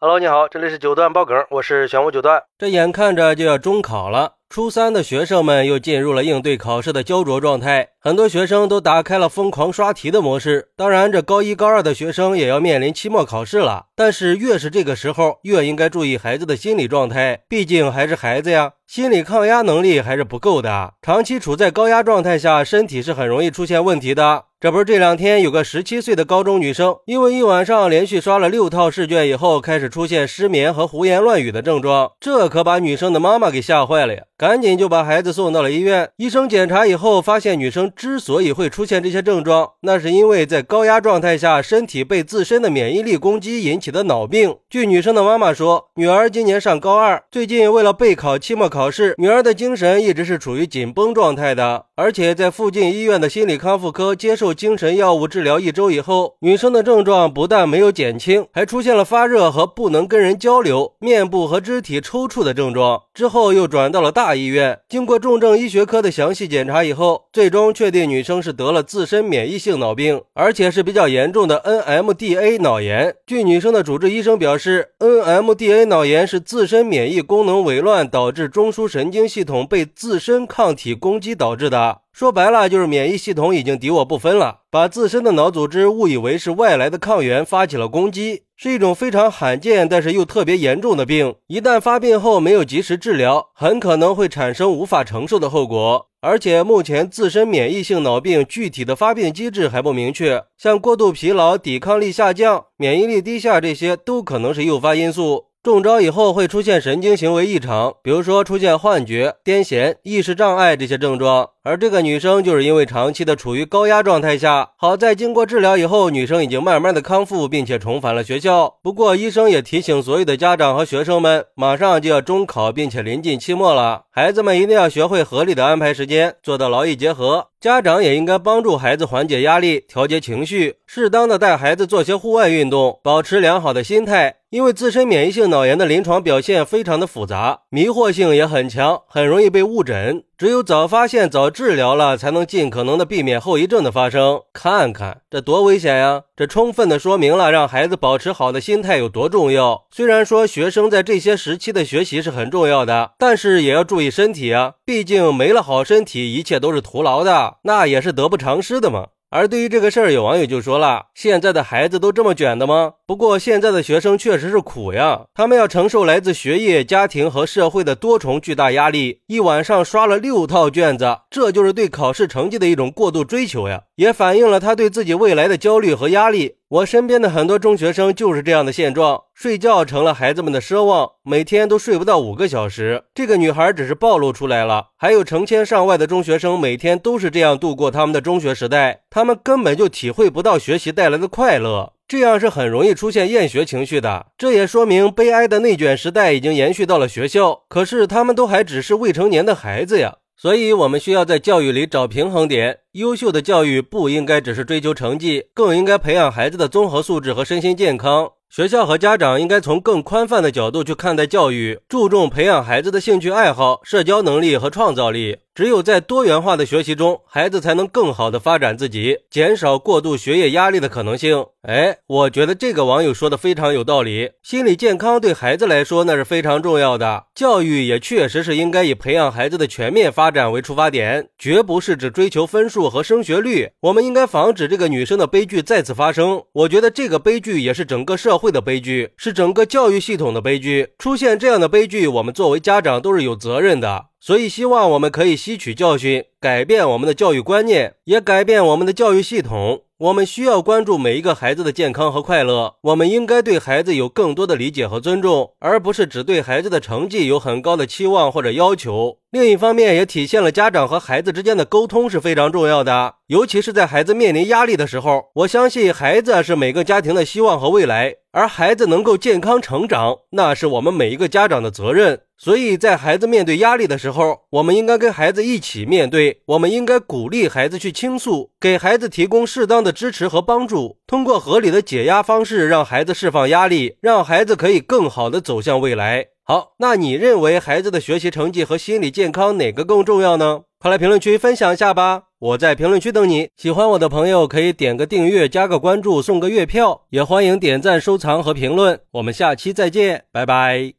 Hello，你好，这里是九段爆梗，我是玄武九段。这眼看着就要中考了，初三的学生们又进入了应对考试的焦灼状态，很多学生都打开了疯狂刷题的模式。当然，这高一高二的学生也要面临期末考试了，但是越是这个时候，越应该注意孩子的心理状态，毕竟还是孩子呀，心理抗压能力还是不够的，长期处在高压状态下，身体是很容易出现问题的。这不是这两天有个十七岁的高中女生，因为一晚上连续刷了六套试卷以后，开始出现失眠和胡言乱语的症状，这可把女生的妈妈给吓坏了呀！赶紧就把孩子送到了医院。医生检查以后发现，女生之所以会出现这些症状，那是因为在高压状态下，身体被自身的免疫力攻击引起的脑病。据女生的妈妈说，女儿今年上高二，最近为了备考期末考试，女儿的精神一直是处于紧绷状态的，而且在附近医院的心理康复科接受。精神药物治疗一周以后，女生的症状不但没有减轻，还出现了发热和不能跟人交流、面部和肢体抽搐的症状。之后又转到了大医院，经过重症医学科的详细检查以后，最终确定女生是得了自身免疫性脑病，而且是比较严重的 NMDA 脑炎。据女生的主治医生表示，NMDA 脑炎是自身免疫功能紊乱导致中枢神经系统被自身抗体攻击导致的。说白了，就是免疫系统已经敌我不分了，把自身的脑组织误以为是外来的抗原，发起了攻击，是一种非常罕见但是又特别严重的病。一旦发病后没有及时治疗，很可能会产生无法承受的后果。而且目前自身免疫性脑病具体的发病机制还不明确，像过度疲劳、抵抗力下降、免疫力低下这些都可能是诱发因素。中招以后会出现神经行为异常，比如说出现幻觉、癫痫、意识障碍这些症状。而这个女生就是因为长期的处于高压状态下，好在经过治疗以后，女生已经慢慢的康复，并且重返了学校。不过医生也提醒所有的家长和学生们，马上就要中考，并且临近期末了，孩子们一定要学会合理的安排时间，做到劳逸结合。家长也应该帮助孩子缓解压力，调节情绪，适当的带孩子做些户外运动，保持良好的心态。因为自身免疫性脑炎的临床表现非常的复杂，迷惑性也很强，很容易被误诊。只有早发现、早治疗了，才能尽可能的避免后遗症的发生。看看这多危险呀！这充分的说明了让孩子保持好的心态有多重要。虽然说学生在这些时期的学习是很重要的，但是也要注意身体啊！毕竟没了好身体，一切都是徒劳的，那也是得不偿失的嘛。而对于这个事儿，有网友就说了：“现在的孩子都这么卷的吗？”不过现在的学生确实是苦呀，他们要承受来自学业、家庭和社会的多重巨大压力。一晚上刷了六套卷子，这就是对考试成绩的一种过度追求呀，也反映了他对自己未来的焦虑和压力。我身边的很多中学生就是这样的现状，睡觉成了孩子们的奢望，每天都睡不到五个小时。这个女孩只是暴露出来了，还有成千上万的中学生每天都是这样度过他们的中学时代，他们根本就体会不到学习带来的快乐，这样是很容易出现厌学情绪的。这也说明悲哀的内卷时代已经延续到了学校，可是他们都还只是未成年的孩子呀。所以，我们需要在教育里找平衡点。优秀的教育不应该只是追求成绩，更应该培养孩子的综合素质和身心健康。学校和家长应该从更宽泛的角度去看待教育，注重培养孩子的兴趣爱好、社交能力和创造力。只有在多元化的学习中，孩子才能更好的发展自己，减少过度学业压力的可能性。哎，我觉得这个网友说的非常有道理。心理健康对孩子来说那是非常重要的，教育也确实是应该以培养孩子的全面发展为出发点，绝不是只追求分数和升学率。我们应该防止这个女生的悲剧再次发生。我觉得这个悲剧也是整个社会的悲剧，是整个教育系统的悲剧。出现这样的悲剧，我们作为家长都是有责任的。所以，希望我们可以吸取教训，改变我们的教育观念，也改变我们的教育系统。我们需要关注每一个孩子的健康和快乐。我们应该对孩子有更多的理解和尊重，而不是只对孩子的成绩有很高的期望或者要求。另一方面，也体现了家长和孩子之间的沟通是非常重要的，尤其是在孩子面临压力的时候。我相信，孩子是每个家庭的希望和未来，而孩子能够健康成长，那是我们每一个家长的责任。所以在孩子面对压力的时候，我们应该跟孩子一起面对，我们应该鼓励孩子去倾诉，给孩子提供适当的支持和帮助，通过合理的解压方式，让孩子释放压力，让孩子可以更好的走向未来。好，那你认为孩子的学习成绩和心理健康哪个更重要呢？快来评论区分享一下吧！我在评论区等你。喜欢我的朋友可以点个订阅、加个关注、送个月票，也欢迎点赞、收藏和评论。我们下期再见，拜拜。